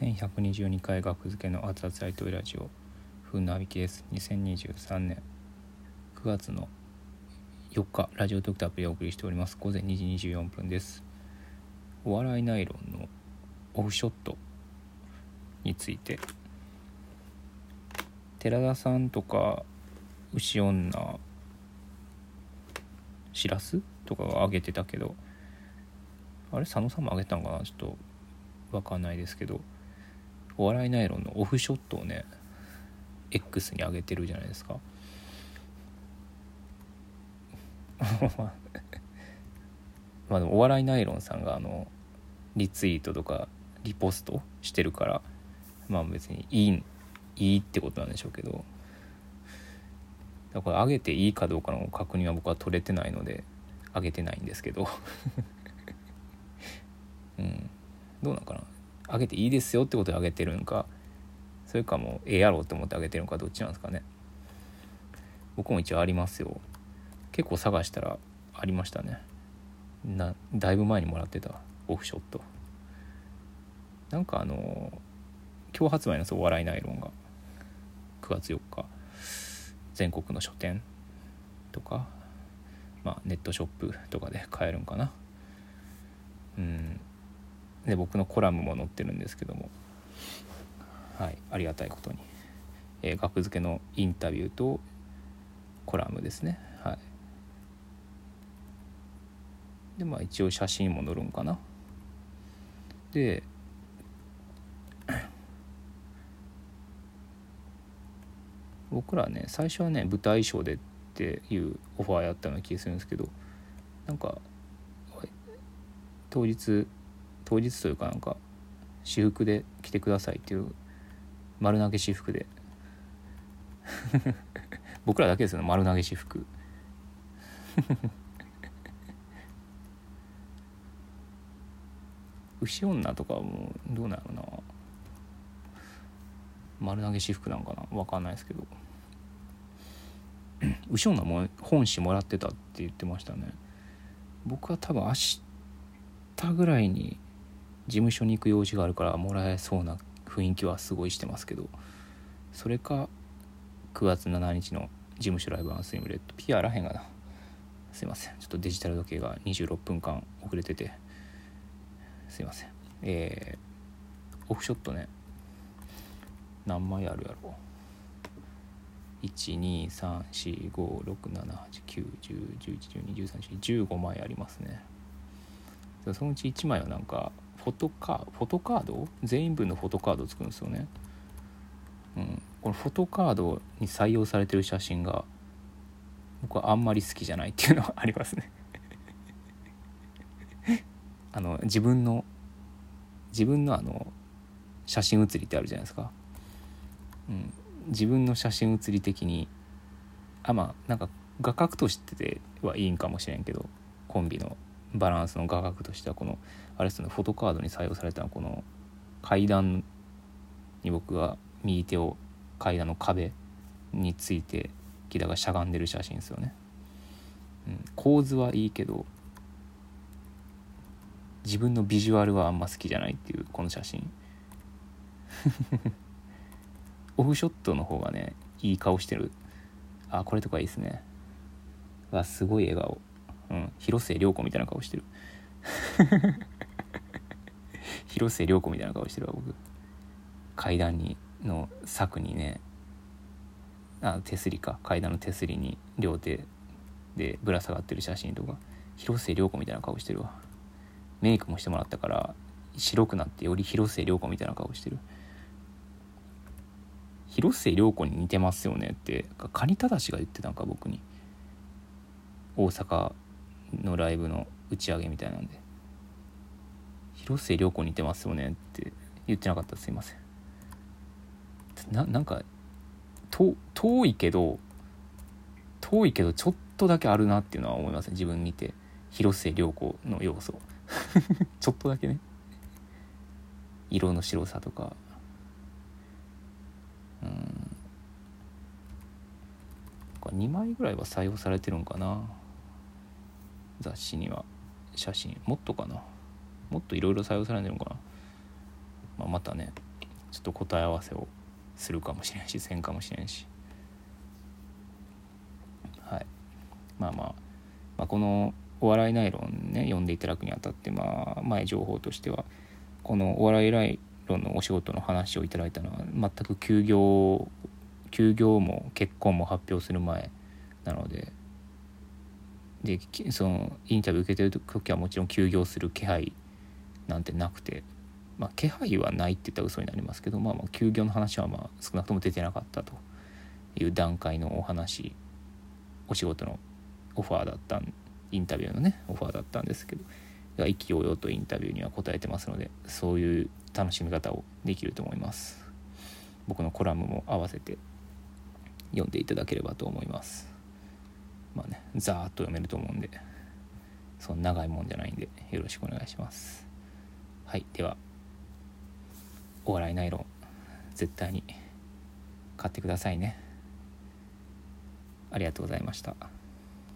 1122回学付けの熱々ライトラジオふんなびきです。2023年。9月の4日ラジオトークターアプリをお送りしております。午前2時24分です。お笑いナイロンのオフショットについて。寺田さんとか牛女しらすとかが上げてたけどあれ佐野さんも上げたんかな？ちょっと分かんないですけど。お笑いナイロンのオフショットをね X に上げてるじゃないですか。まあでもお笑いナイロンさんがあのリツイートとかリポストしてるからまあ別にいいいいってことなんでしょうけど。だから上げていいかどうかの確認は僕は取れてないので上げてないんですけど。うん。どうなんかな？上げていいですよってことで上げてるんか。それかもうええやろうと思って上げてるのかどっちなんですかね。僕も一応ありますよ。結構探したらありましたね。なだいぶ前にもらってた。オフショット。なんかあの今日発売のそう笑いナイロンが。9月4日。全国の書店とか、まあ、ネットショップとかで買えるんかな。うん。で僕のコラムも載ってるんですけども。はいありがたいことに、えー、学付けのインタビューとコラムですね。はい。でまあ一応写真も載るんかな。で 僕らね最初はね舞台衣装でっていうオファーやったような気がするんですけどなんか当日当日というかなんか私服で来てくださいっていう丸投げ私服で。僕らだけですよね丸投げ私服。牛女とかもどうなのな。丸投げ私服なんかな分かんないですけど。牛女も本誌もらってたって言ってましたね。僕は多分明日ぐらいに事務所に行く用事があるからもらえそうな雰囲気はすごいしてますけどそれか9月7日の事務所ライブアンスイムレッドピアらへんがな。すいません。ちょっとデジタル時計が26分間遅れてて。すいません。えー、オフショットね。何枚あるやろ123456789101112131415枚ありますね。そのうち1枚はなんかフォトカフォトカード？全員分のフォトカードを作るんですよね。うん、このフォトカードに採用されてる写真が僕はあんまり好きじゃないっていうのはありますね。あの自分の自分のあの写真写りってあるじゃないですか。うん、自分の写真写り的にあまあなんか画角としてはいいんかもしれんけどコンビの。バランスの画角としてはこのあれですねフォトカードに採用されたのこの階段に僕が右手を階段の壁について木田がしゃがんでる写真ですよね、うん、構図はいいけど自分のビジュアルはあんま好きじゃないっていうこの写真。オフショットの方がねいい顔してる。あこれとかいいですね。わすごい笑顔。うん。広末涼子みたいな顔してる。広末涼子みたいな顔してるわ僕。階段にの柵にねあ手すりか。階段の手すりに両手でぶら下がってる写真とか。広末涼子みたいな顔してるわ。メイクもしてもらったから白くなってより広末涼子みたいな顔してる。広末涼子に似てますよねってカニタダシが言ってたんか僕に。大阪のライブの打ち上げみたいなんで。広末涼子似てますよねって言ってなかったすいません。ななんか遠いけど遠いけどちょっとだけあるなっていうのは思いますね自分見て。広末涼子の要素。ちょっとだけね。色の白さとか。うん。2枚ぐらいは採用されてるんかな。雑誌には写真もっとかな？もっといろいろ採用されてるのかな、まあ、またねちょっと答え合わせをするかもしれんしせんかもしれんし。はい。まあまあ、まあ、このお笑いナイロンね読んでいただくにあたってまあ前情報としてはこのお笑いナイロンのお仕事の話をいただいたのは全く休業休業も結婚も発表する前なのででそのインタビュー受けてる時はもちろん休業する気配なんてなくてまあ気配はないって言ったら嘘になりますけどまあまあ休業の話はまあ少なくとも出てなかったという段階のお話お仕事のオファーだったインタビューのねオファーだったんですけど意気揚々とインタビューには答えてますのでそういう楽しみ方をできると思います。僕のコラムも合わせて読んでいただければと思います。まあねザーっと読めると思うんでそんな長いもんじゃないんでよろしくお願いしますはいではお笑いナイロン絶対に買ってくださいねありがとうございました。